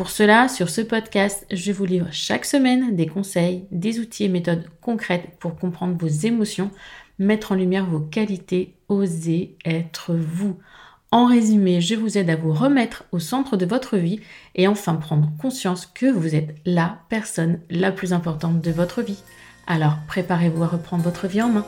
Pour cela, sur ce podcast, je vous livre chaque semaine des conseils, des outils et méthodes concrètes pour comprendre vos émotions, mettre en lumière vos qualités, oser être vous. En résumé, je vous aide à vous remettre au centre de votre vie et enfin prendre conscience que vous êtes la personne la plus importante de votre vie. Alors, préparez-vous à reprendre votre vie en main.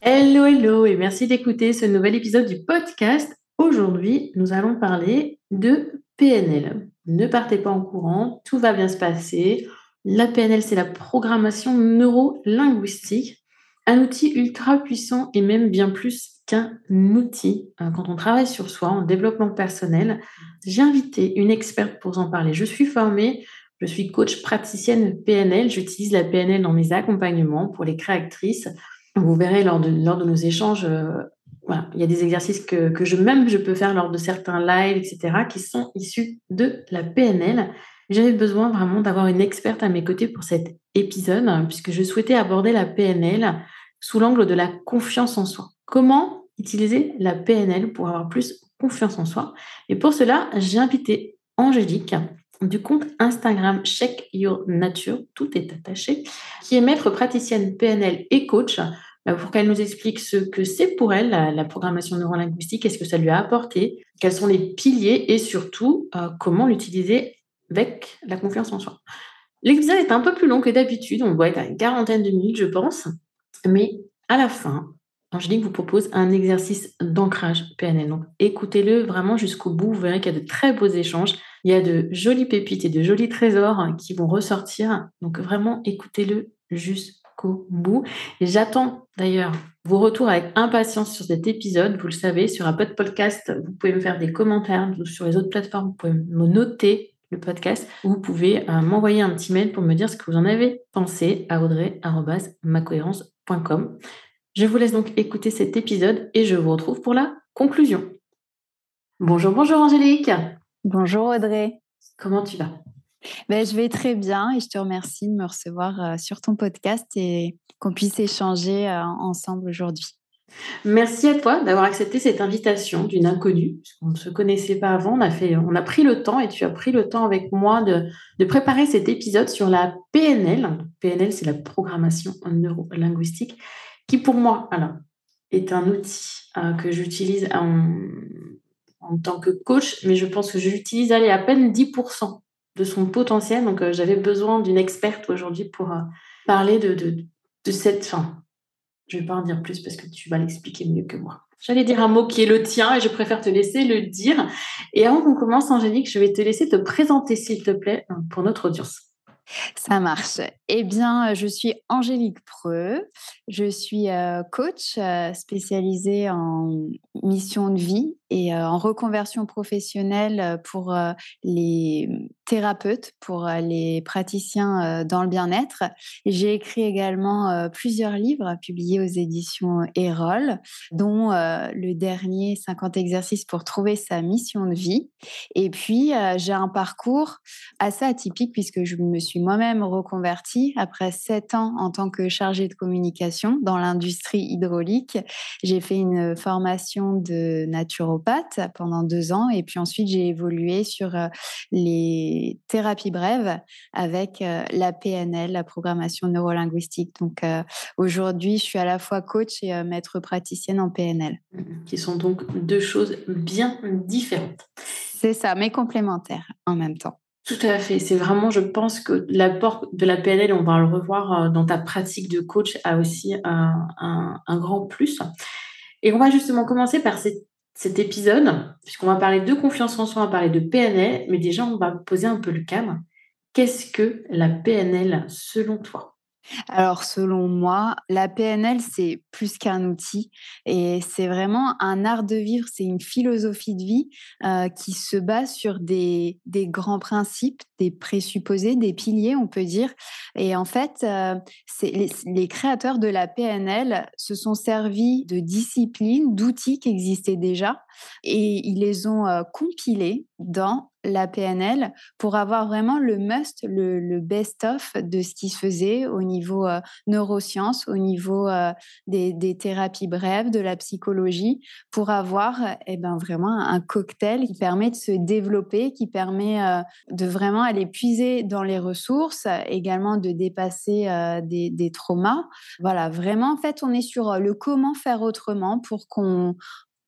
Hello, hello et merci d'écouter ce nouvel épisode du podcast. Aujourd'hui, nous allons parler de PNL. Ne partez pas en courant, tout va bien se passer. La PNL, c'est la programmation neuro-linguistique un outil ultra puissant et même bien plus qu'un outil. Euh, quand on travaille sur soi, en développement personnel, j'ai invité une experte pour en parler. Je suis formée, je suis coach praticienne PNL. J'utilise la PNL dans mes accompagnements pour les créatrices. Vous verrez lors de, nos échanges, euh, il y a des exercices que, que je même je peux faire lors de certains lives, etc., qui sont issus de la PNL. J'avais besoin vraiment d'avoir une experte à mes côtés pour cet épisode, puisque je souhaitais aborder la PNL sous l'angle de la confiance en soi. Comment utiliser la PNL pour avoir plus confiance en soi? Et pour cela, j'ai invité Angélique du compte Instagram Check Your Nature, tout est attaché, qui est maître praticienne PNL et coach, pour qu'elle nous explique ce que c'est pour elle, la, programmation neurolinguistique, qu'est-ce que ça lui a apporté, quels sont les piliers et surtout euh, comment l'utiliser avec la confiance en soi. L'épisode est un peu plus long que d'habitude, on doit être à une quarantaine de minutes, je pense. Mais à la fin, Angélique vous propose un exercice d'ancrage PNL. Donc écoutez-le vraiment jusqu'au bout. Vous verrez qu'il y a de très beaux échanges. Il y a de jolies pépites et de jolis trésors qui vont ressortir. Donc vraiment écoutez-le jusqu'au bout. J'attends d'ailleurs vos retours avec impatience sur cet épisode. Vous le savez, sur un podcast, vous pouvez me faire des commentaires. Sur les autres plateformes, vous pouvez me noter le podcast. Vous pouvez euh, m'envoyer un petit mail pour me dire ce que vous en avez pensé à audrey.macohérence.com je vous laisse donc écouter cet épisode et je vous retrouve pour la conclusion. Bonjour, bonjour Angélique. Bonjour Audrey. Comment tu vas? Ben, Je vais très bien et je te remercie de me recevoir euh, sur ton podcast et qu'on puisse échanger euh, ensemble aujourd'hui. Merci à toi d'avoir accepté cette invitation d'une inconnue, puisqu'on ne se connaissait pas avant. On a, fait, on a pris le temps et tu as pris le temps avec moi de, de préparer cet épisode sur la PNL. PNL, c'est la programmation neurolinguistique, qui pour moi alors, est un outil euh, que j'utilise en, en, tant que coach, mais je pense que je l'utilise à peine 10% de son potentiel. Donc euh, j'avais besoin d'une experte aujourd'hui pour euh, parler de, de, de cette fin je vais pas en dire plus parce que tu vas l'expliquer mieux que moi. J'allais dire un mot qui est le tien et je préfère te laisser le dire. Et avant qu'on commence, Angélique, je vais te laisser te présenter, s'il te plaît, pour notre audience. Ça marche. Eh bien, je suis Angélique Preux. Je suis euh, coach euh, spécialisée en mission de vie et en reconversion professionnelle pour les thérapeutes, pour les praticiens dans le bien-être. J'ai écrit également plusieurs livres publiés aux éditions Erol, dont le dernier 50 exercices pour trouver sa mission de vie. Et puis, j'ai un parcours assez atypique puisque je me suis moi-même reconvertie après sept ans en tant que chargée de communication dans l'industrie hydraulique. J'ai fait une formation de naturopathe pendant deux ans et puis ensuite j'ai évolué sur euh, les thérapies brèves avec euh, la PNL, la programmation neurolinguistique. Donc euh, aujourd'hui, je suis à la fois coach et maître praticienne en PNL. Qui sont donc deux choses bien différentes. C'est ça, mais complémentaires en même temps. Tout à fait. C'est vraiment, je pense que l'apport de la PNL, on va le revoir dans ta pratique de coach, a aussi un, grand plus. Et on va justement commencer par cette cet épisode, puisqu'on va parler de confiance en soi, on va parler de PNL, mais déjà, on va poser un peu le cadre. Qu'est-ce que la PNL selon toi? Alors, selon moi, la PNL, c'est plus qu'un outil et c'est vraiment un art de vivre, c'est une philosophie de vie euh, qui se base sur des, grands principes, des présupposés, des piliers, on peut dire. Et en fait, euh, les, créateurs de la PNL se sont servis de disciplines, d'outils qui existaient déjà et ils les ont euh, compilés dans la PNL pour avoir vraiment le must, le, best-of de ce qui se faisait au niveau euh, neurosciences, au niveau euh, des, thérapies brèves, de la psychologie, pour avoir eh ben, vraiment un cocktail qui permet de se développer, qui permet euh, de vraiment aller puiser dans les ressources, également de dépasser des, des traumas. Voilà, vraiment, en fait, on est sur le comment faire autrement pour qu'on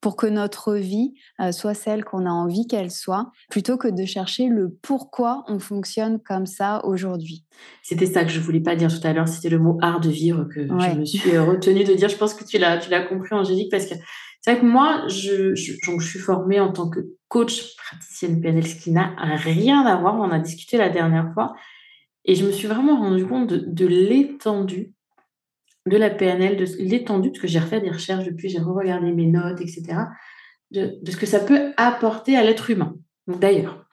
pour que notre vie euh, soit celle qu'on a envie qu'elle soit, plutôt que de chercher le pourquoi on fonctionne comme ça aujourd'hui. C'était ça que je voulais pas dire tout à l'heure, c'était le mot art de vivre que je me suis euh, retenue de dire. Je pense que tu l'as, tu l'as compris, Angélique, parce que c'est vrai que moi, je, je, je suis formée en tant que coach praticienne PNL, ce qui n'a rien à voir. On en a discuté la dernière fois. Et je me suis vraiment rendu compte de, de l'étendue de la PNL, de l'étendue, parce que j'ai refait des recherches depuis, j'ai regardé mes notes, etc., de, de, ce que ça peut apporter à l'être humain. D'ailleurs,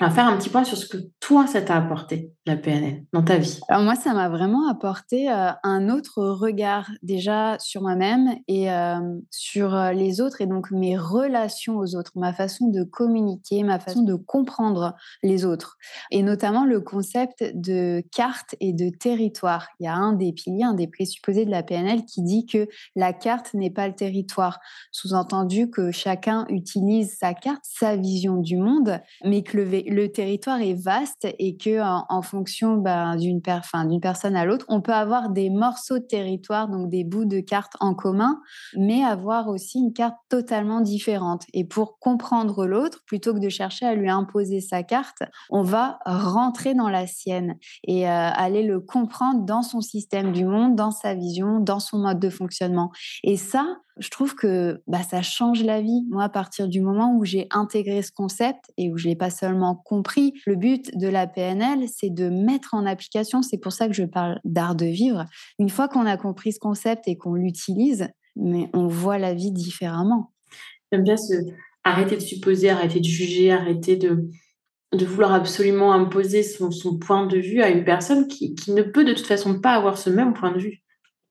va faire un petit point sur ce que toi, ça t'a apporté, la PNL, dans ta vie. Alors moi, ça m'a vraiment apporté euh, un autre regard déjà sur moi-même et euh, sur euh, les autres et donc mes relations aux autres, ma façon de communiquer, ma façon de comprendre les autres. Et notamment le concept de carte et de territoire. Il y a un des piliers, un des présupposés de la PNL qui dit que la carte n'est pas le territoire. Sous-entendu que chacun utilise sa carte, sa vision du monde, mais que le le territoire est vaste et que en, fonction ben, d'une personne à l'autre, on peut avoir des morceaux de territoire, donc des bouts de carte en commun, mais avoir aussi une carte totalement différente. Et pour comprendre l'autre, plutôt que de chercher à lui imposer sa carte, on va rentrer dans la sienne et euh, aller le comprendre dans son système du monde, dans sa vision, dans son mode de fonctionnement. Et ça, je trouve que bah, ça change la vie. Moi, à partir du moment où j'ai intégré ce concept et où je l'ai pas seulement compris, le but de la PNL, c'est de mettre en application. C'est pour ça que je parle d'art de vivre. Une fois qu'on a compris ce concept et qu'on l'utilise, mais on voit la vie différemment. J'aime bien ce arrêter de supposer, arrêter de juger, arrêter de, de vouloir absolument imposer son, point de vue à une personne qui, qui ne peut de toute façon pas avoir ce même point de vue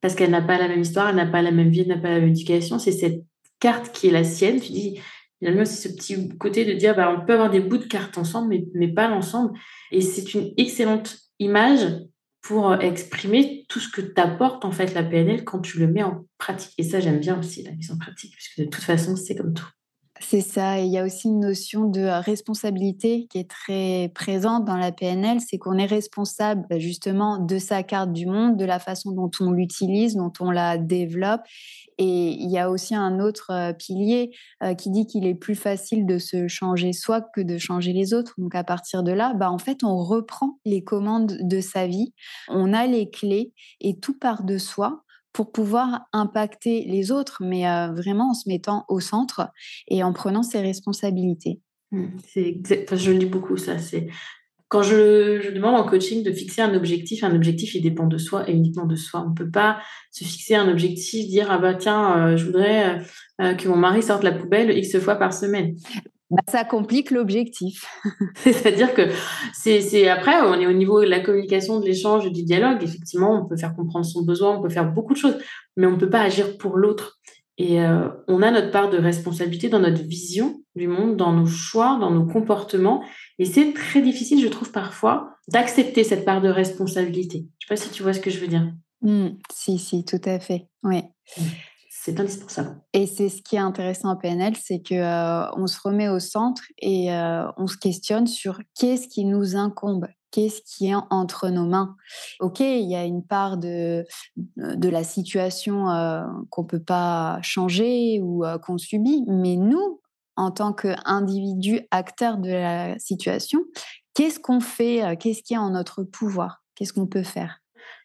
parce qu'elle n'a pas la même histoire, elle n'a pas la même vie, elle n'a pas la même éducation. C'est cette carte qui est la sienne. Tu dis, finalement, c'est ce petit côté de dire, bah, on peut avoir des bouts de carte ensemble, mais, mais pas l'ensemble. Et c'est une excellente image pour euh, exprimer tout ce que t'apporte en fait la PNL quand tu le mets en pratique. Et ça, j'aime bien aussi la mise en pratique, puisque de toute façon, c'est comme tout. C'est ça. il y a aussi une notion de responsabilité qui est très présente dans la PNL. C'est qu'on est responsable bah, justement de sa carte du monde, de la façon dont on l'utilise, dont on la développe. Et il y a aussi un autre euh, pilier euh, qui dit qu'il est plus facile de se changer soi que de changer les autres. Donc à partir de là, bah, en fait, on reprend les commandes de sa vie, on a les clés et tout part de soi pour pouvoir impacter les autres, mais euh, vraiment en se mettant au centre et en prenant ses responsabilités. Mmh, c'est je le dis beaucoup ça. C'est quand je, demande en coaching de fixer un objectif, un objectif il dépend de soi et uniquement de soi. On peut pas se fixer un objectif, dire ah bah tiens, euh, je voudrais euh, que mon mari sorte la poubelle x fois par semaine. Bah, ça complique l'objectif. C'est-à-dire que c'est après, on est au niveau de la communication, de l'échange, du dialogue. Effectivement, on peut faire comprendre son besoin, on peut faire beaucoup de choses, mais on ne peut pas agir pour l'autre. Et euh, on a notre part de responsabilité dans notre vision du monde, dans nos choix, dans nos comportements. Et c'est très difficile, je trouve, parfois, d'accepter cette part de responsabilité. Je ne sais pas si tu vois ce que je veux dire. Mmh, si, si, tout à fait. Oui. Mmh c'est indispensable. Et c'est ce qui est intéressant en PNL, c'est que euh, on se remet au centre et euh, on se questionne sur qu'est-ce qui nous incombe, qu'est-ce qui est entre nos mains. Ok, il y a une part de de la situation euh, qu'on peut pas changer ou qu'on subit, mais nous, en tant qu'individu acteur de la situation, qu'est-ce qu'on fait, qu'est-ce qui est en notre pouvoir, qu'est-ce qu'on peut faire?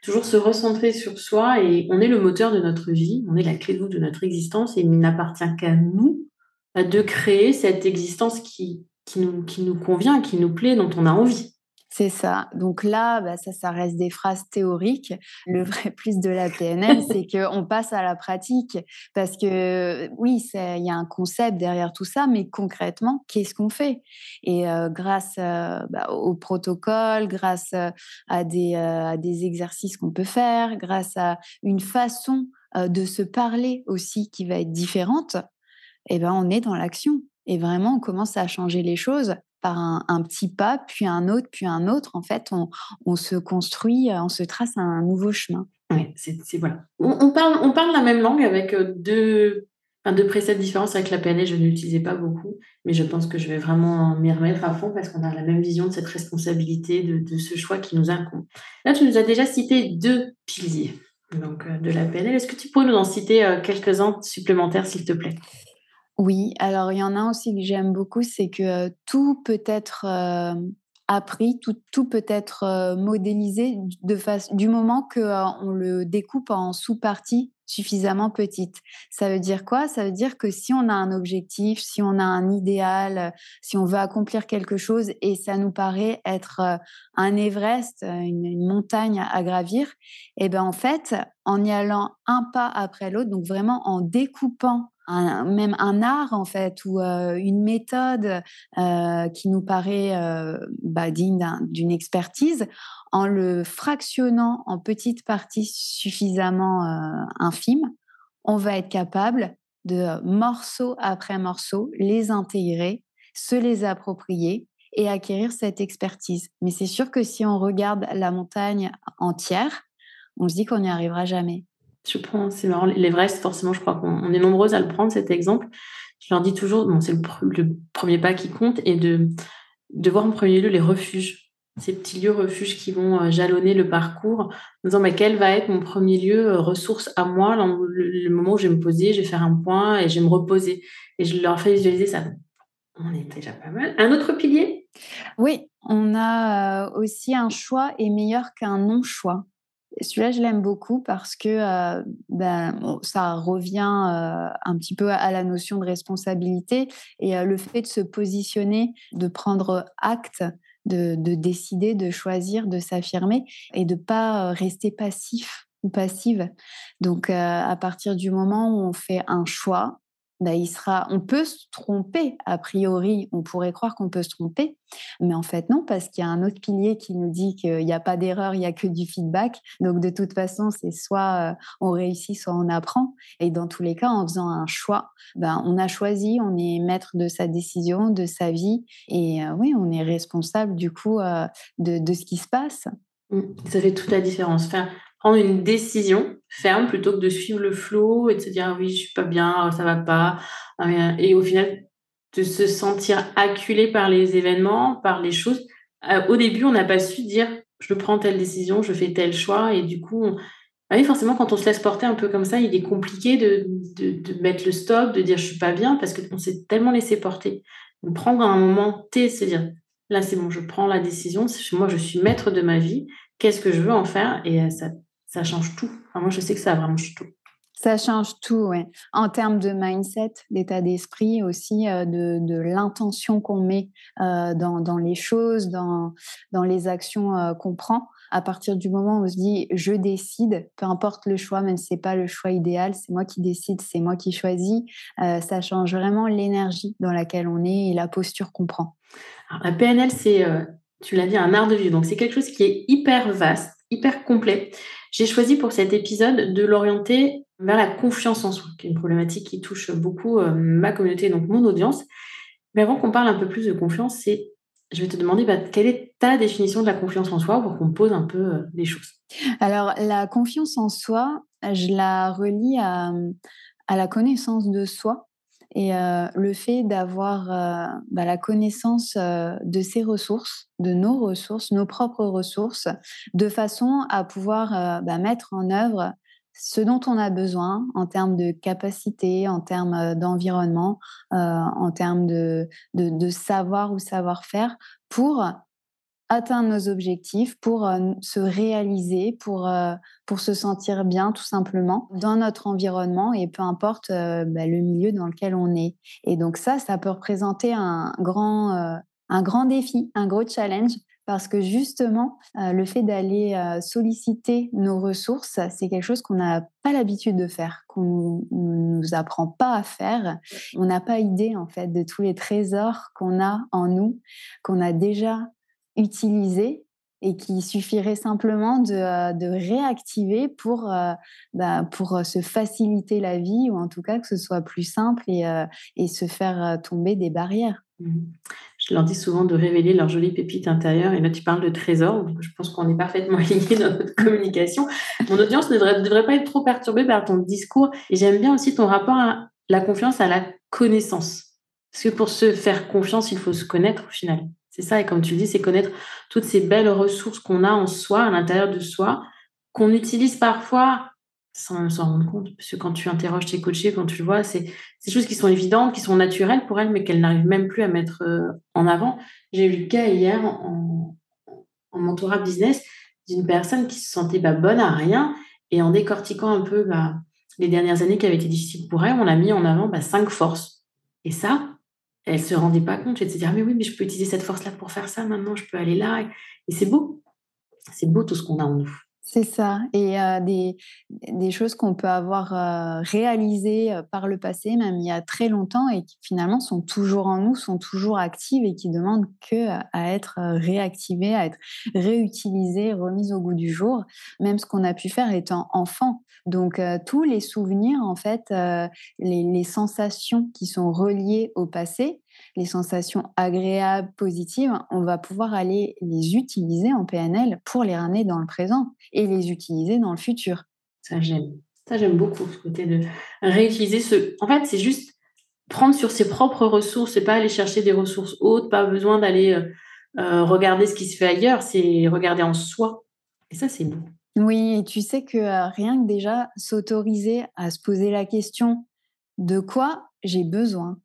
Toujours se recentrer sur soi et on est le moteur de notre vie, on est la clé de de notre existence et il n'appartient qu'à nous de créer cette existence qui nous convient, qui nous plaît, dont on a envie. C'est ça. Donc là, bah, ça, ça reste des phrases théoriques. Le vrai plus de la PNL, c'est qu'on passe à la pratique. Parce que oui, il y a un concept derrière tout ça, mais concrètement, qu'est-ce qu'on fait? Et euh, grâce euh, bah, au protocole, grâce euh, à, des, à des exercices qu'on peut faire, grâce à une façon de se parler aussi qui va être différente, eh ben, on est dans l'action. Et vraiment, on commence à changer les choses par un, petit pas, puis un autre, puis un autre. En fait, on, se construit, euh, on se trace un nouveau chemin. Oui, c'est voilà. On, parle, on parle la même langue avec euh, deux, enfin, deux préceptes différents. Avec la PNL, je n'utilisais pas beaucoup, mais je pense que je vais vraiment m'y remettre à fond parce qu'on a la même vision de cette responsabilité, de, ce choix qui nous incombe. Là, tu nous as déjà cité deux piliers donc, euh, de la PNL. Est-ce que tu pourrais nous en citer quelques-uns supplémentaires, s'il te plaît? Oui, alors il y en a aussi que j'aime beaucoup, c'est que tout peut être appris, tout, tout, peut être modélisé de face, du moment qu'on le découpe en sous-parties suffisamment petites. Ça veut dire quoi? Ça veut dire que si on a un objectif, si on a un idéal, si on veut accomplir quelque chose et ça nous paraît être un Everest, une, montagne à gravir, et eh ben en fait, en y allant un pas après l'autre, donc vraiment en découpant même un art en fait ou une méthode qui nous paraît bah, digne d'une expertise en le fractionnant en petites parties suffisamment infimes, on va être capable de morceau après morceau les intégrer, se les approprier et acquérir cette expertise. Mais c'est sûr que si on regarde la montagne entière, on se dit qu'on n'y arrivera jamais. Je prends, c'est marrant, l'Everest, forcément, je crois qu'on est nombreuses à le prendre, cet exemple. Je leur dis toujours, bon, c'est le, premier pas qui compte, et de, de voir en premier lieu les refuges, ces petits lieux refuges qui vont euh, jalonner le parcours, en disant, mais quel va être mon premier lieu euh, ressource à moi, le, moment où je vais me poser, je vais faire un point et je vais me reposer. Et je leur fais visualiser ça. On est déjà pas mal. Un autre pilier? Oui, on a euh, aussi un choix est meilleur qu'un non-choix. Celui-là, je l'aime beaucoup parce que euh, ben, ça revient euh, un petit peu à la notion de responsabilité et euh, le fait de se positionner, de prendre acte, de, de décider, de choisir, de s'affirmer et de pas rester passif ou passive. Donc, à partir du moment où on fait un choix, bah, on peut se tromper. A priori, on pourrait croire qu'on peut se tromper, mais en fait non, parce qu'il y a un autre pilier qui nous dit qu'il n'y a pas d'erreur, il n'y a que du feedback. Donc de toute façon, c'est soit euh, on réussit, soit on apprend. Et dans tous les cas, en faisant un choix, ben, on a choisi, on est maître de sa décision, de sa vie, et euh, oui, on est responsable du coup euh, de, ce qui se passe. Mmh. Ça fait toute la différence. Faire prendre une décision ferme plutôt que de suivre le flot et de se dire ah oui, je suis pas bien, ça va pas. Ah, et au final, de se sentir acculé par les événements, par les choses. Euh, au début, on n'a pas su dire je prends telle décision, je fais tel choix. Et du coup, ah oui, forcément, quand on se laisse porter un peu comme ça, il est compliqué de, de, mettre le stop, de dire je suis pas bien parce qu'on s'est tellement laissé porter. prendre un moment T, se dire là, c'est bon, je prends la décision, moi, je suis maître de ma vie, qu'est-ce que je veux en faire? Et euh, ça ça change tout. Moi, je sais que ça vraiment change tout. Ça change tout, oui. En termes de mindset, d'état d'esprit aussi, euh, de, l'intention qu'on met euh, dans, les choses, dans, dans les actions euh, qu'on prend. À partir du moment où on se dit je décide, peu importe le choix, même si c'est pas le choix idéal, c'est moi qui décide, c'est moi qui choisis, ça change vraiment l'énergie dans laquelle on est et la posture qu'on prend. la PNL, c'est, tu l'as dit, un art de vivre. Donc c'est quelque chose qui est hyper vaste, hyper complet. J'ai choisi pour cet épisode de l'orienter vers la confiance en soi, qui est une problématique qui touche beaucoup euh, ma communauté, donc mon audience. Mais avant qu'on parle un peu plus de confiance, c'est, je vais te demander bah, quelle est ta définition de la confiance en soi pour qu'on pose un peu euh, les choses? Alors, la confiance en soi, je la relie à, à la connaissance de soi et euh, le fait d'avoir euh, bah, la connaissance euh, de ses ressources, de nos ressources, nos propres ressources, de façon à pouvoir bah, mettre en œuvre ce dont on a besoin en termes de capacité, en termes d'environnement, en termes de, de, savoir ou savoir-faire pour atteindre nos objectifs, pour se réaliser, pour, pour se sentir bien tout simplement dans notre environnement et peu importe bah, le milieu dans lequel on est. Et donc ça, ça peut représenter un grand, un grand défi, un gros challenge parce que justement, le fait d'aller solliciter nos ressources, c'est quelque chose qu'on n'a pas l'habitude de faire, qu'on ne nous apprend pas à faire. On n'a pas idée en fait de tous les trésors qu'on a en nous, qu'on a déjà utilisés et qui suffirait simplement de, réactiver pour, bah, pour se faciliter la vie ou en tout cas que ce soit plus simple et, et se faire tomber des barrières. Mmh je leur dis souvent de révéler leurs jolies pépites intérieures. Et là, tu parles de trésors. je pense qu'on est parfaitement alignés dans notre communication. Mon audience ne devrait, pas être trop perturbée par ton discours. Et j'aime bien aussi ton rapport à la confiance, à la connaissance. Parce que pour se faire confiance, il faut se connaître au final. C'est ça. Et comme tu le dis, c'est connaître toutes ces belles ressources qu'on a en soi, à l'intérieur de soi, qu'on utilise parfois sans s'en rendre compte. Parce que quand tu interroges tes coachés, quand tu le vois, c'est des choses qui sont évidentes, qui sont naturelles pour elles, mais qu'elles n'arrivent même plus à mettre euh, en avant. J'ai eu le cas hier en, mentorat business d'une personne qui se sentait bah, bonne à rien et en décortiquant un peu bah, les dernières années qui avaient été difficiles pour elle, on a mis en avant bah, cinq forces. Et ça, elle se rendait pas compte. Elle se disait, ah, mais oui, mais je peux utiliser cette force-là pour faire ça maintenant, je peux aller là. Et c'est beau. C'est beau tout ce qu'on a en nous. C'est ça. Et des, des, choses qu'on peut avoir réalisées par le passé, même il y a très longtemps, et qui finalement sont toujours en nous, sont toujours actives et qui demandent que à être réactivées, à être réutilisées, remises au goût du jour, même ce qu'on a pu faire étant enfant. Donc tous les souvenirs, en fait, les, les sensations qui sont reliées au passé, les sensations agréables, positives, on va pouvoir aller les utiliser en PNL pour les ramener dans le présent et les utiliser dans le futur. Ça, j'aime. Ça, j'aime beaucoup ce côté de réutiliser ce. En fait, c'est juste prendre sur ses propres ressources et pas aller chercher des ressources hautes, pas besoin d'aller euh, euh, regarder ce qui se fait ailleurs, c'est regarder en soi. Et ça, c'est beau. Oui, et tu sais que euh, rien que déjà s'autoriser à se poser la question de quoi j'ai besoin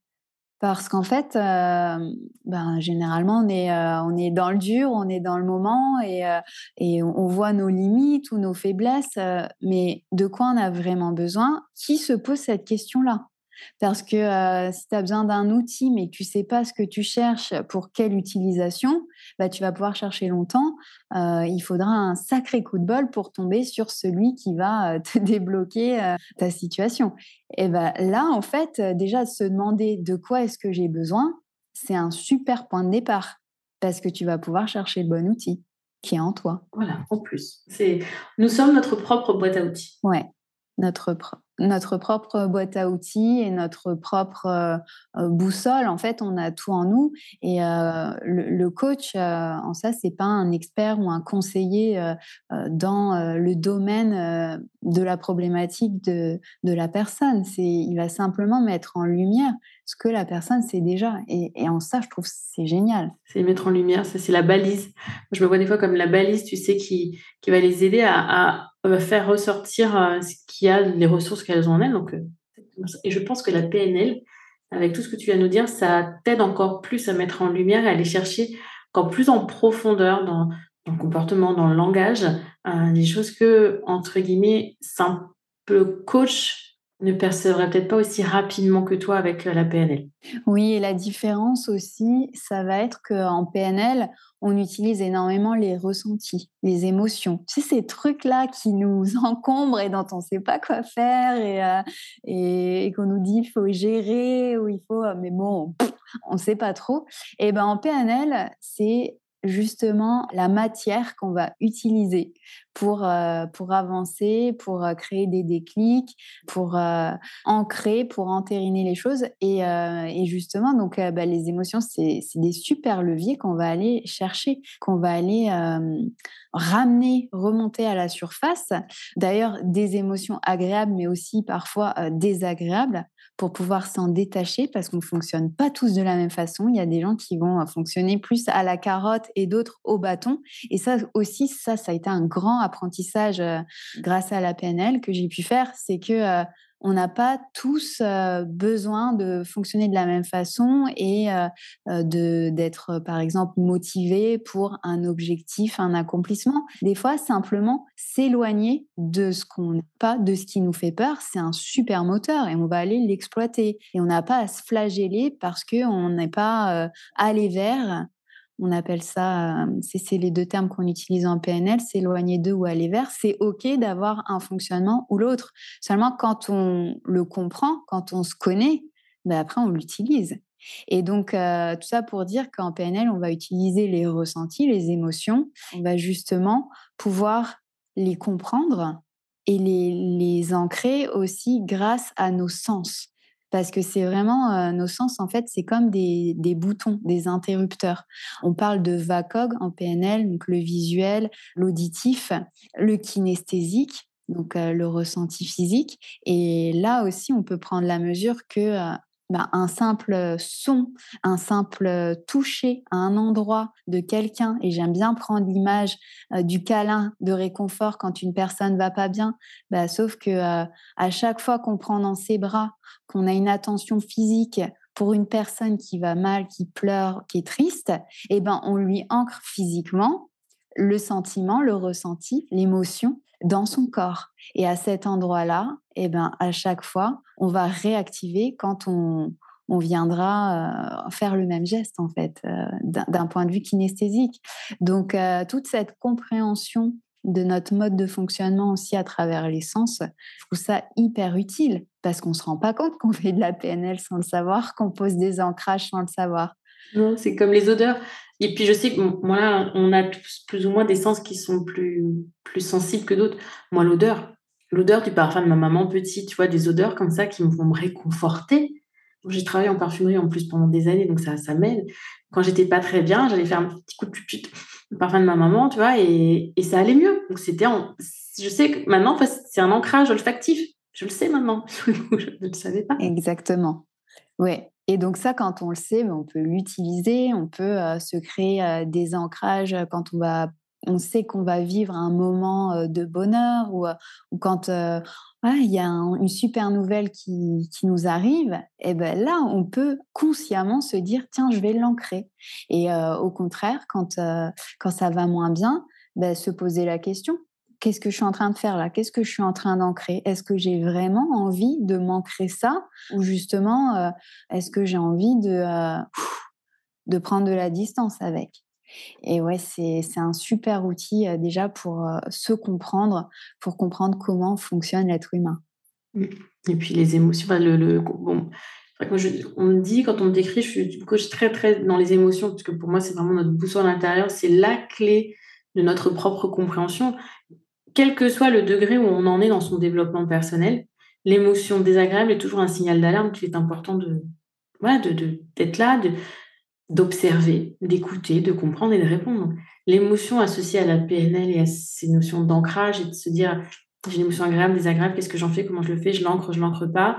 parce qu'en fait, euh, ben, généralement, on est, euh, on est dans le dur, on est dans le moment et, euh, et on voit nos limites ou nos faiblesses. mais de quoi on a vraiment besoin? Qui se pose cette question-là? Parce que euh, si tu as besoin d'un outil, mais que tu sais pas ce que tu cherches pour quelle utilisation, bah, tu vas pouvoir chercher longtemps. Euh, il faudra un sacré coup de bol pour tomber sur celui qui va euh, te débloquer ta situation. Et ben là, en fait, déjà se demander de quoi est-ce que j'ai besoin, c'est un super point de départ parce que tu vas pouvoir chercher le bon outil qui est en toi. Voilà, en plus. Nous sommes notre propre boîte à outils. Ouais, notre notre propre boîte à outils et notre propre euh, euh, boussole. En fait, on a tout en nous. Et euh, le, coach, en ça, c'est pas un expert ou un conseiller dans le domaine de la problématique de, de la personne. Il va simplement mettre en lumière ce que la personne sait déjà. Et, en ça, je trouve c'est génial. C'est mettre en lumière, ça c'est la balise. Je me vois des fois comme la balise, tu sais, qui, qui va les aider à faire ressortir ce qu'il y a, les ressources qu'elles ont en elles. Donc, et je pense que la PNL, avec tout ce que tu viens de nous dire, ça t'aide encore plus à mettre en lumière et à aller chercher encore plus en profondeur dans, dans le comportement, dans le langage, euh, des choses que, entre guillemets, simple coach ne percevrait peut-être pas aussi rapidement que toi avec la PNL. Oui, et la différence aussi, ça va être qu'en PNL, on utilise énormément les ressentis, les émotions. Tu sais, ces trucs-là qui nous encombrent et dont on ne sait pas quoi faire et, euh, et, qu'on nous dit il faut gérer ou il faut, euh, mais bon, on ne sait pas trop. Et ben en PNL, c'est justement la matière qu'on va utiliser pour, euh, pour avancer, pour euh, créer des déclics, pour euh, ancrer, pour entériner les choses. Et, et justement, donc, bah, les émotions, c'est des super leviers qu'on va aller chercher, qu'on va aller ramener, remonter à la surface. D'ailleurs, des émotions agréables, mais aussi parfois désagréables pour pouvoir s'en détacher parce qu'on ne fonctionne pas tous de la même façon. Il y a des gens qui vont fonctionner plus à la carotte et d'autres au bâton. Et ça aussi, ça, ça a été un grand apprentissage grâce à la PNL que j'ai pu faire, c'est que on n'a pas tous besoin de fonctionner de la même façon et d'être par exemple motivé pour un objectif, un accomplissement. Des fois, simplement s'éloigner de ce qu'on n'a pas, de ce qui nous fait peur, c'est un super moteur et on va aller l'exploiter. Et on n'a pas à se flageller parce qu'on n'est pas allé vers on appelle ça, c'est les deux termes qu'on utilise en PNL, s'éloigner d'eux ou aller vers. C'est OK d'avoir un fonctionnement ou l'autre. Seulement, quand on le comprend, quand on se connaît, ben après, on l'utilise. Et donc, tout ça pour dire qu'en PNL, on va utiliser les ressentis, les émotions. On va justement pouvoir les comprendre et les, les ancrer aussi grâce à nos sens parce que c'est vraiment nos sens en fait c'est comme des, boutons des interrupteurs. On parle de VACOG en PNL donc le visuel l'auditif le kinesthésique donc le ressenti physique. Et là aussi on peut prendre la mesure que bah, un simple son, un simple toucher à un endroit de quelqu'un, et j'aime bien prendre l'image du câlin de réconfort quand une personne va pas bien, bah, sauf que à chaque fois qu'on prend dans ses bras, qu'on a une attention physique pour une personne qui va mal, qui pleure, qui est triste, eh ben on lui ancre physiquement le sentiment, le ressenti, l'émotion dans son corps. Et à cet endroit-là, eh ben, à chaque fois, on va réactiver quand on, on viendra euh, faire le même geste, en fait, euh, d'un point de vue kinesthésique. Donc, euh, toute cette compréhension de notre mode de fonctionnement aussi à travers les sens, je trouve ça hyper utile parce qu'on ne se rend pas compte qu'on fait de la PNL sans le savoir, qu'on pose des ancrages sans le savoir. C'est comme les odeurs. Et puis je sais que moi là, on a plus ou moins des sens qui sont plus, plus sensibles que d'autres. Moi, l'odeur, l'odeur du parfum de ma maman petite, tu vois, des odeurs comme ça qui vont me réconforter. J'ai travaillé en parfumerie en plus pendant des années, donc ça, ça m'aide. Quand j'étais pas très bien, j'allais faire un petit coup de pupite, le parfum de ma maman, tu vois, et, et ça allait mieux. Donc c'était, je sais que maintenant, c'est un ancrage olfactif. Je le sais maintenant. je ne le savais pas. Exactement. Ouais. Et donc ça, quand on le sait, on peut l'utiliser, on peut se créer des ancrages quand on va, on sait qu'on va vivre un moment de bonheur ou, quand il y a une super nouvelle qui, nous arrive, et ben là, on peut consciemment se dire tiens, je vais l'ancrer. Et au contraire, quand quand ça va moins bien, ben, se poser la question qu'est-ce que je suis en train de faire là? Qu'est-ce que je suis en train d'ancrer? Est-ce que j'ai vraiment envie de m'ancrer ça? Ou justement, euh, est-ce que j'ai envie de, euh, de prendre de la distance avec? Et ouais, c'est un super outil euh, déjà pour se comprendre, pour comprendre comment fonctionne l'être humain. Mmh. Et puis les émotions, le, le, on me dit, quand on me décrit, je suis coach très, très dans les émotions, parce que pour moi, c'est vraiment notre boussole intérieure, c'est la clé de notre propre compréhension quel que soit le degré où on en est dans son développement personnel, l'émotion désagréable est toujours un signal d'alarme qu'il est important de, voilà, d'être là, d'observer, d'écouter, de comprendre et de répondre. L'émotion associée à la PNL et à ces notions d'ancrage et de se dire j'ai une émotion agréable, désagréable, qu'est-ce que j'en fais, comment je le fais, je l'ancre, je l'ancre pas.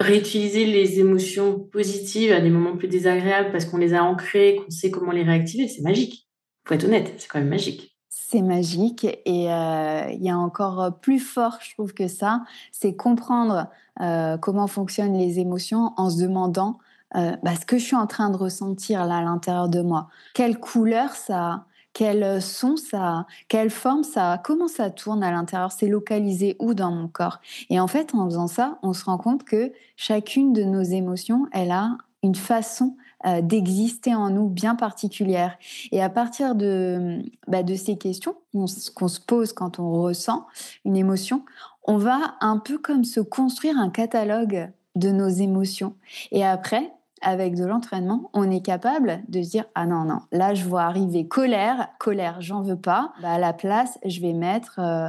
Réutiliser les émotions positives à des moments plus désagréables parce qu'on les a ancrées, qu'on sait comment les réactiver, c'est magique. Faut être honnête, c'est quand même magique c'est magique. Et euh, il y a encore plus fort, je trouve, que ça, c'est comprendre euh, comment fonctionnent les émotions en se demandant euh, bah, ce que je suis en train de ressentir là à l'intérieur de moi. Quelle couleur ça a? Quel son ça a, quelle forme ça a, comment ça tourne à l'intérieur, c'est localisé où dans mon corps? Et en fait, en faisant ça, on se rend compte que chacune de nos émotions, elle a une façon euh, d'exister en nous bien particulière. Et à partir de, bah, de ces questions qu'on se pose quand on ressent une émotion, on va un peu comme se construire un catalogue de nos émotions. Et après, avec de l'entraînement, on est capable de se dire ah non non, là je vois arriver colère, colère, j'en veux pas. Bah, à la place, je vais mettre euh,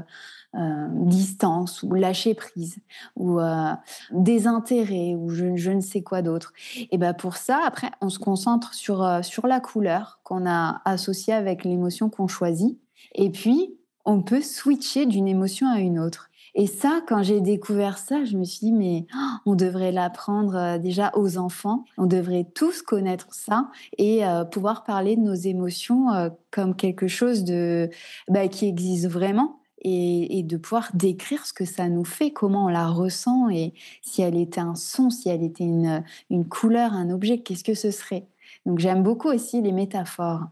euh, distance ou lâcher prise ou euh, désintérêt ou je, ne sais quoi d'autre. Et ben pour ça, après, on se concentre sur, euh, sur la couleur qu'on a associée avec l'émotion qu'on choisit. Et puis, on peut switcher d'une émotion à une autre. Et ça, quand j'ai découvert ça, je me suis dit, mais oh, on devrait l'apprendre déjà aux enfants. On devrait tous connaître ça et pouvoir parler de nos émotions comme quelque chose de, bah, qui existe vraiment et, de pouvoir décrire ce que ça nous fait, comment on la ressent et si elle était un son, si elle était une, une couleur, un objet, qu'est-ce que ce serait? Donc j'aime beaucoup aussi les métaphores.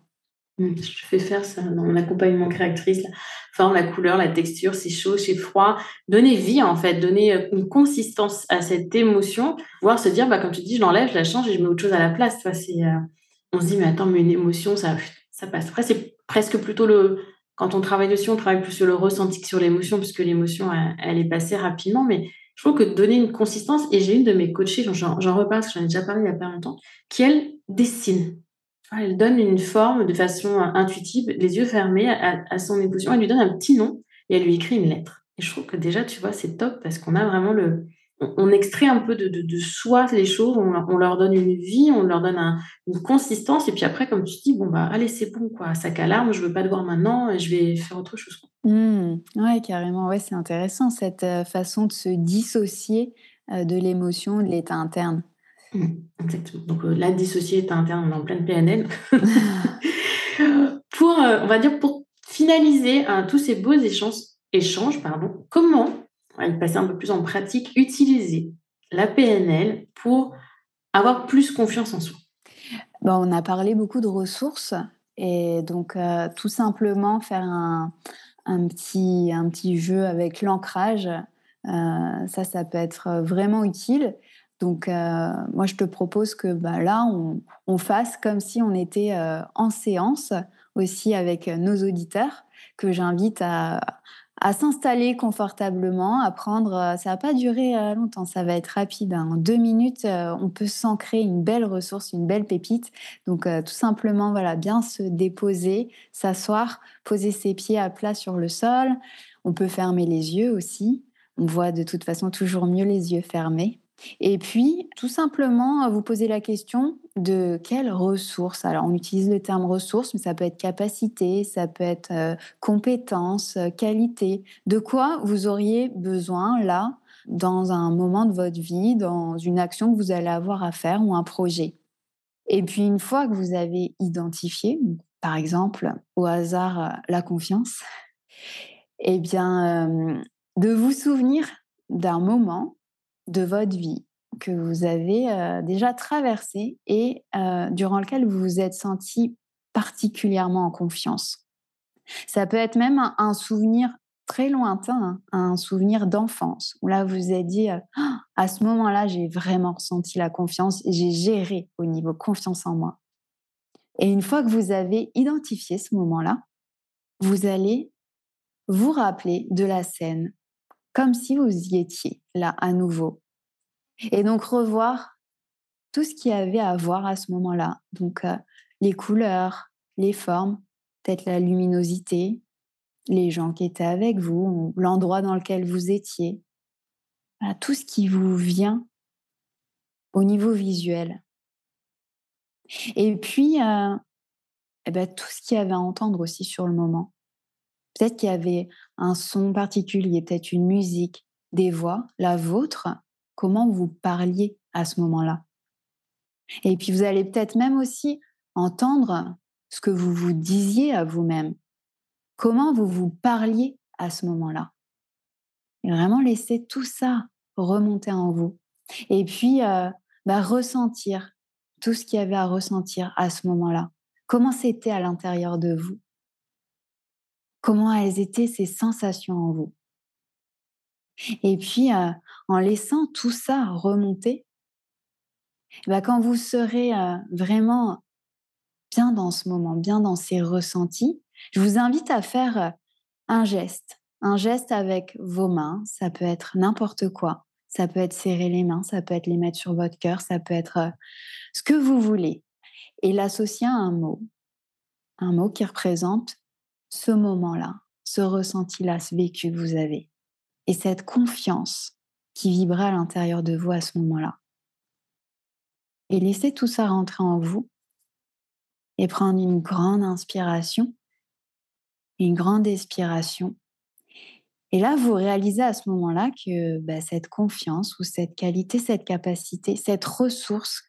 Mmh, je fais faire ça dans mon accompagnement créatrice. La forme, la couleur, la texture, c'est chaud, c'est froid. Donner vie, en fait, donner euh, une consistance à cette émotion. Voir se dire, bah, comme tu dis, je l'enlève, je la change et je mets autre chose à la place. c'est, euh, on se dit, mais attends, mais une émotion, ça, ça passe. Après, c'est presque plutôt le. Quand on travaille dessus, on travaille plus sur le ressenti que sur l'émotion, puisque l'émotion, elle, est passée rapidement. Mais je trouve que donner une consistance, et j'ai une de mes coachées, j'en, reparle parce que j'en ai déjà parlé il n'y a pas longtemps, qui, elle, dessine elle donne une forme de façon intuitive, les yeux fermés à, son émotion. Elle lui donne un petit nom et elle lui écrit une lettre. Et je trouve que déjà, tu vois, c'est top parce qu'on a vraiment le. On, extrait un peu de, de, soi les choses, on, leur donne une vie, on leur donne une consistance. Et puis après, comme tu dis, bon, bah, allez, c'est bon, quoi. Sac alarme, je veux pas te voir maintenant, je vais faire autre chose. Mmh. ouais, carrément. Ouais, c'est intéressant cette euh, façon de se dissocier euh, de l'émotion, de l'état interne. Mmh, exactement. Donc, euh, la dissocier est interne, on est en pleine PNL. pour, euh, on va dire, pour finaliser hein, tous ces beaux échanges, échanges pardon, comment, on va passer un peu plus en pratique, utiliser la PNL pour avoir plus confiance en soi bon, On a parlé beaucoup de ressources et donc euh, tout simplement faire un, un, petit, un petit jeu avec l'ancrage, ça, ça peut être vraiment utile. Donc, euh, moi, je te propose que bah, là, on, fasse comme si on était euh, en séance aussi avec nos auditeurs, que j'invite à, s'installer confortablement, à prendre. Euh, ça va pas durer longtemps, ça va être rapide. Hein. En deux minutes, on peut s'ancrer une belle ressource, une belle pépite. Donc, tout simplement, voilà, bien se déposer, s'asseoir, poser ses pieds à plat sur le sol. On peut fermer les yeux aussi. On voit de toute façon toujours mieux les yeux fermés. Et puis, tout simplement, vous poser la question de quelles ressources. Alors, on utilise le terme ressources, mais ça peut être capacité, ça peut être euh, compétence, euh, qualité. De quoi vous auriez besoin là, dans un moment de votre vie, dans une action que vous allez avoir à faire ou un projet? Et puis, une fois que vous avez identifié, par exemple, au hasard, euh, la confiance, eh bien, de vous souvenir d'un moment de votre vie que vous avez euh, déjà traversé et euh, durant lequel vous vous êtes senti particulièrement en confiance. Ça peut être même un, souvenir très lointain, hein, un souvenir d'enfance, où là vous vous êtes dit, euh, «Ah, à ce moment-là, j'ai vraiment ressenti la confiance et j'ai géré au niveau confiance en moi. Et une fois que vous avez identifié ce moment-là, vous allez vous rappeler de la scène comme si vous y étiez là à nouveau. Et donc revoir tout ce qu'il y avait à voir à ce moment-là. Donc euh, les couleurs, les formes, peut-être la luminosité, les gens qui étaient avec vous, l'endroit dans lequel vous étiez. tout ce qui vous vient au niveau visuel. Et puis, euh, eh ben, tout ce qu'il y avait à entendre aussi sur le moment. Peut-être qu'il y avait un son particulier, peut-être une musique, des voix, la vôtre, comment vous parliez à ce moment-là? Et puis vous allez peut-être même aussi entendre ce que vous vous disiez à vous-même, comment vous vous parliez à ce moment-là? Et vraiment laisser tout ça remonter en vous. Et puis euh, bah, ressentir tout ce qu'il y avait à ressentir à ce moment-là. Comment c'était à l'intérieur de vous? Comment elles étaient ces sensations en vous. Et puis, euh, en laissant tout ça remonter, bah, quand vous serez euh, vraiment bien dans ce moment, bien dans ces ressentis, je vous invite à faire euh, un geste, un geste avec vos mains. Ça peut être n'importe quoi. Ça peut être serrer les mains, ça peut être les mettre sur votre cœur, ça peut être ce que vous voulez. Et l'associer à un mot, un mot qui représente ce moment-là, ce ressenti-là, ce vécu que vous avez. Et cette confiance qui vibrait à l'intérieur de vous à ce moment-là. Et laissez tout ça rentrer en vous et prendre une grande inspiration, une grande expiration. Et là, vous réalisez à ce moment-là que bah, cette confiance ou cette qualité, cette capacité, cette ressource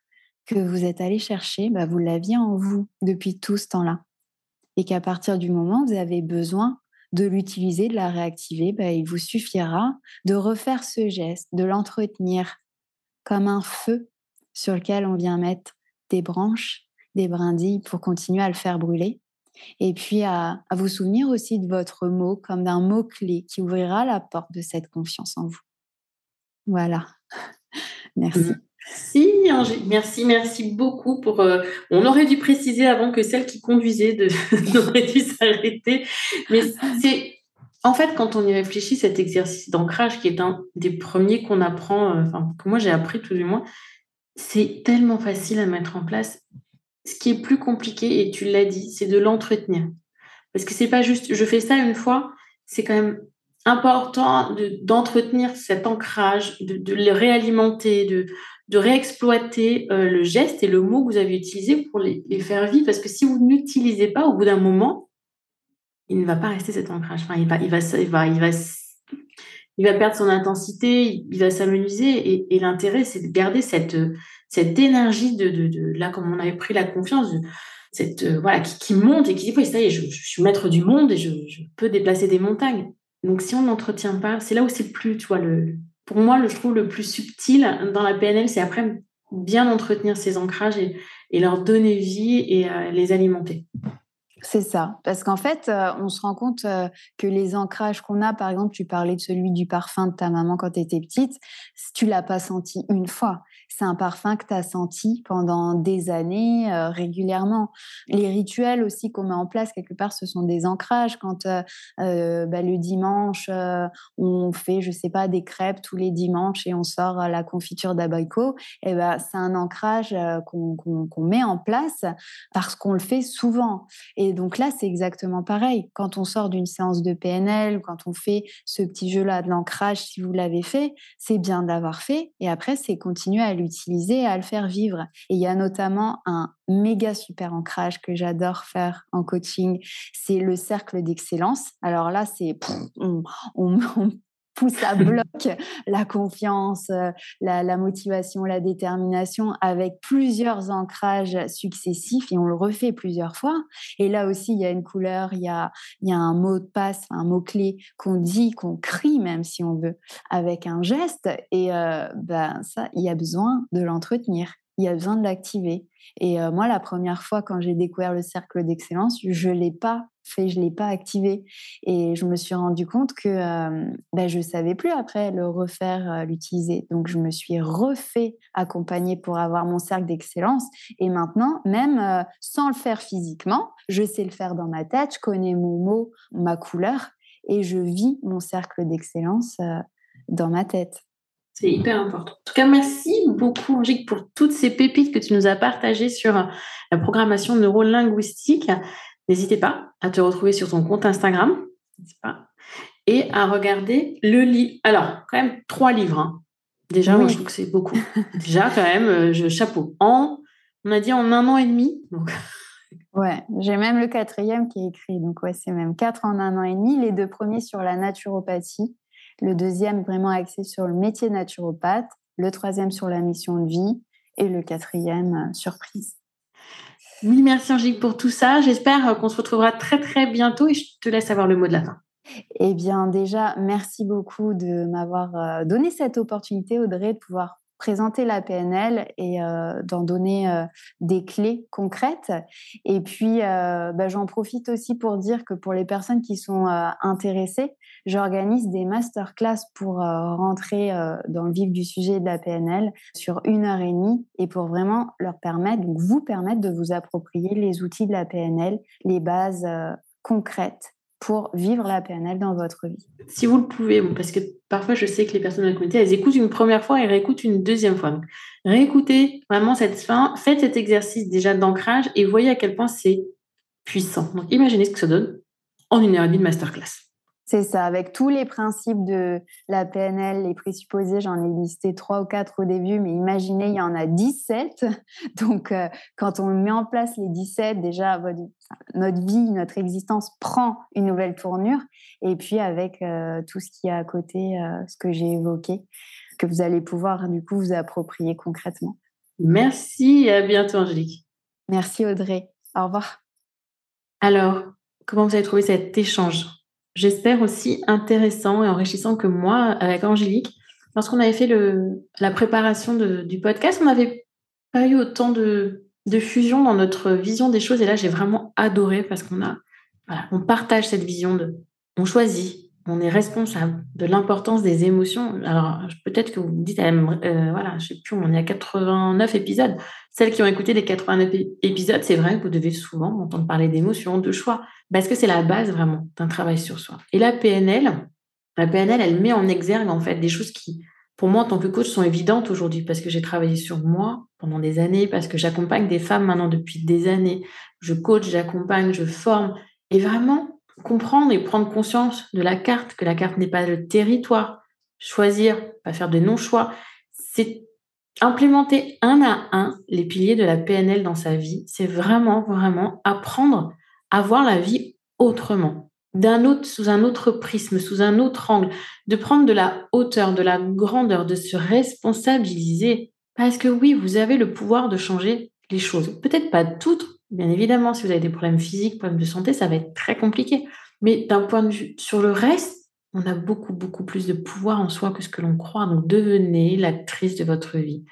que vous êtes allé chercher, bah, vous l'aviez en vous depuis tout ce temps-là et qu'à partir du moment où vous avez besoin de l'utiliser, de la réactiver, bah, il vous suffira de refaire ce geste, de l'entretenir comme un feu sur lequel on vient mettre des branches, des brindilles pour continuer à le faire brûler. Et puis à, vous souvenir aussi de votre mot comme d'un mot-clé qui ouvrira la porte de cette confiance en vous. Voilà. Merci. Merci, Merci, merci beaucoup pour. Euh, on aurait dû préciser avant que celle qui conduisait de... aurait dû s'arrêter. Mais c'est. En fait, quand on y réfléchit, cet exercice d'ancrage, qui est un des premiers qu'on apprend, euh, que moi j'ai appris tout du moins, c'est tellement facile à mettre en place. Ce qui est plus compliqué, et tu l'as dit, c'est de l'entretenir. Parce que c'est pas juste, je fais ça une fois, c'est quand même important d'entretenir cet ancrage, de, le réalimenter, de, de réexploiter euh, le geste et le mot que vous avez utilisé pour les, faire vivre. Parce que si vous n'utilisez pas, au bout d'un moment, il ne va pas rester cet ancrage. Enfin, il va, il va, il va, il va, perdre son intensité, il va s'amuser. Et, l'intérêt, c'est de garder cette, cette énergie de, de, là, comme on avait pris la confiance, cette, euh, voilà, qui, monte et qui dit, oui, ça y est, je, suis maître du monde et je, peux déplacer des montagnes. Donc, si on n'entretient pas, c'est là où c'est plus, tu vois, le, pour moi, le, je trouve le plus subtil dans la PNL, c'est après bien entretenir ces ancrages et, leur donner vie et euh, les alimenter. C'est ça, parce qu'en fait, euh, on se rend compte euh, que les ancrages qu'on a, par exemple, tu parlais de celui du parfum de ta maman quand tu étais petite, tu l'as pas senti une fois c'est un parfum que tu as senti pendant des années euh, régulièrement. Les rituels aussi qu'on met en place, quelque part, ce sont des ancrages. Quand euh, euh, bah, le dimanche, on fait, je sais pas, des crêpes tous les dimanches et on sort la confiture d'abricot, et eh ben, c'est un ancrage qu'on met en place parce qu'on le fait souvent. Et donc là, c'est exactement pareil. Quand on sort d'une séance de PNL, quand on fait ce petit jeu-là de l'ancrage, si vous l'avez fait, c'est bien de l'avoir fait. Et après, c'est continuer à l'utiliser et à le faire vivre. Et il y a notamment un méga super ancrage que j'adore faire en coaching, c'est le cercle d'excellence. Alors là, c'est pousse à bloc la confiance, euh, la, motivation, la détermination avec plusieurs ancrages successifs et on le refait plusieurs fois. Et là aussi, il y a une couleur, il y a, il y a un mot de passe, un mot-clé qu'on dit, qu'on crie même si on veut, avec un geste. Et euh, ben, ça, il y a besoin de l'entretenir il y a besoin de l'activer. Et euh, moi, la première fois, quand j'ai découvert le cercle d'excellence, je ne l'ai pas je ne l'ai pas activé. Et je me suis rendu compte que euh, ben, je ne savais plus après le refaire, euh, l'utiliser. Donc, je me suis refait accompagner pour avoir mon cercle d'excellence. Et maintenant, même sans le faire physiquement, je sais le faire dans ma tête, je connais mon mot, ma couleur, et je vis mon cercle d'excellence dans ma tête. C'est hyper important. En tout cas, merci beaucoup, Angélique, pour toutes ces pépites que tu nous as partagées sur euh, la programmation neurolinguistique. N'hésitez pas à te retrouver sur ton compte Instagram. Pas, et à regarder le livre. Alors, quand même, trois livres. Hein. Déjà, moi, je trouve que c'est beaucoup. Déjà, quand même, euh, je, chapeau. En, on a dit en un an et demi. Donc... Ouais, j'ai même le quatrième qui est écrit. Donc, ouais, c'est même quatre en un an et demi. Les deux premiers sur la naturopathie le deuxième vraiment axé sur le métier naturopathe, le troisième sur la mission de vie et le quatrième euh, surprise. Oui, merci Angélique pour tout ça. J'espère euh, qu'on se retrouvera très très bientôt et je te laisse avoir le mot de la fin. Eh bien déjà, merci beaucoup de m'avoir euh, donné cette opportunité, Audrey, de pouvoir présenter la PNL et euh, d'en donner euh, des clés concrètes. Et puis, euh, bah, j'en profite aussi pour dire que pour les personnes qui sont intéressées, j'organise des masterclass pour rentrer dans le vif du sujet de la PNL sur une heure et demie et pour vraiment leur permettre, vous permettre de vous approprier les outils de la PNL, les bases concrètes pour vivre la PNL dans votre vie Si vous le pouvez, parce que parfois je sais que les personnes de la communauté, elles écoutent une première fois et réécoutent une deuxième fois. Donc, réécoutez vraiment cette fin, faites cet exercice déjà d'ancrage et voyez à quel point c'est puissant. Donc imaginez ce que ça donne en une heure et demie de masterclass. C'est ça, avec tous les principes de la PNL, les présupposés, j'en ai listé trois ou quatre au début, mais imaginez, il y en a 17. Donc, euh, quand on met en place les 17, déjà, notre vie, notre existence prend une nouvelle tournure. Et puis, avec euh, tout ce qui est à côté, euh, ce que j'ai évoqué, que vous allez pouvoir, du coup, vous approprier concrètement. Merci et à bientôt, Angélique. Merci, Audrey. Au revoir. Alors, comment vous avez trouvé cet échange? J'espère aussi intéressant et enrichissant que moi avec Angélique. Lorsqu'on avait fait le, la préparation du podcast, on n'avait pas eu autant de, de fusion dans notre vision des choses. Et là, j'ai vraiment adoré parce qu'on a, on partage cette vision de, on choisit, on est responsable de l'importance des émotions. Alors, peut-être que vous me dites, euh, voilà, je sais plus, on est à 89 épisodes. Celles qui ont écouté les 89 épisodes, c'est vrai que vous devez souvent entendre parler d'émotions, de choix, parce que c'est la base vraiment d'un travail sur soi. Et la PNL, la PNL, elle met en exergue en fait des choses qui, pour moi, en tant que coach, sont évidentes aujourd'hui parce que j'ai travaillé sur moi pendant des années, parce que j'accompagne des femmes maintenant depuis des années. Je coach, j'accompagne, je forme. Et vraiment, comprendre et prendre conscience de la carte, que la carte n'est pas le territoire, choisir, pas faire de non-choix, c'est implémenter un à un les piliers de la PNL dans sa vie. C'est vraiment, vraiment apprendre à voir la vie autrement, d'un autre, sous un autre prisme, sous un autre angle, de prendre de la hauteur, de la grandeur, de se responsabiliser. Parce que oui, vous avez le pouvoir de changer les choses. Peut-être pas toutes, Bien évidemment, si vous avez des problèmes physiques, problèmes de santé, ça va être très compliqué. Mais d'un point de vue sur le reste, on a beaucoup, beaucoup plus de pouvoir en soi que ce que l'on croit. Donc, devenez l'actrice de votre vie.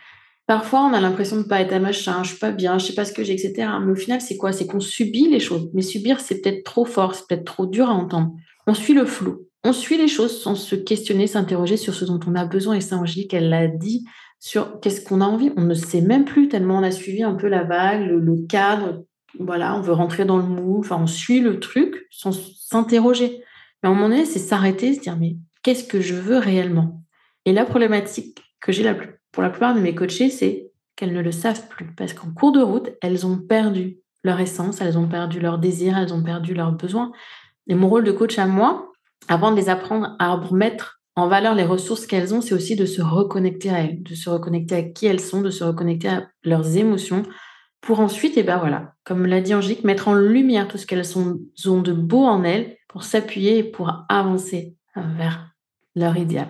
Parfois, on a l'impression de ne pas être un machin, je suis pas bien, je sais pas ce que j'ai, etc. Mais au final, c'est quoi? C'est qu'on subit les choses. Mais subir, c'est peut-être trop fort, c'est peut-être trop dur à entendre. On suit le flou. On suit les choses sans se questionner, s'interroger sur ce dont on a besoin. Et ça, Angélique, elle l'a dit, sur qu'est-ce qu'on a envie. On ne sait même plus tellement on a suivi un peu la vague, le, cadre. Voilà, on veut rentrer dans le moule. Enfin, on suit le truc sans s'interroger. Mais à un moment donné, c'est s'arrêter, se dire mais qu'est-ce que je veux réellement? Et la problématique que j'ai pour la plupart de mes coachés, c'est qu'elles ne le savent plus parce qu'en cours de route, elles ont perdu leur essence, elles ont perdu leur désir, elles ont perdu leurs besoins. Et mon rôle de coach à moi, avant de les apprendre à remettre en valeur les ressources qu'elles ont, c'est aussi de se reconnecter à elles, de se reconnecter à qui elles sont, de se reconnecter à leurs émotions, pour ensuite, et eh ben voilà, comme l'a dit Angélique, mettre en lumière tout ce qu'elles ont de beau en elles pour s'appuyer et pour avancer vers leur idéal.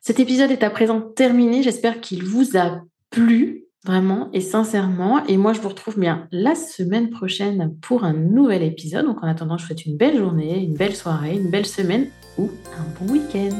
Cet épisode est à présent terminé. J'espère qu'il vous a plu vraiment et sincèrement. Et moi, je vous retrouve bien la semaine prochaine pour un nouvel épisode. Donc en attendant, je vous souhaite une belle journée, une belle soirée, une belle semaine ou un bon week-end.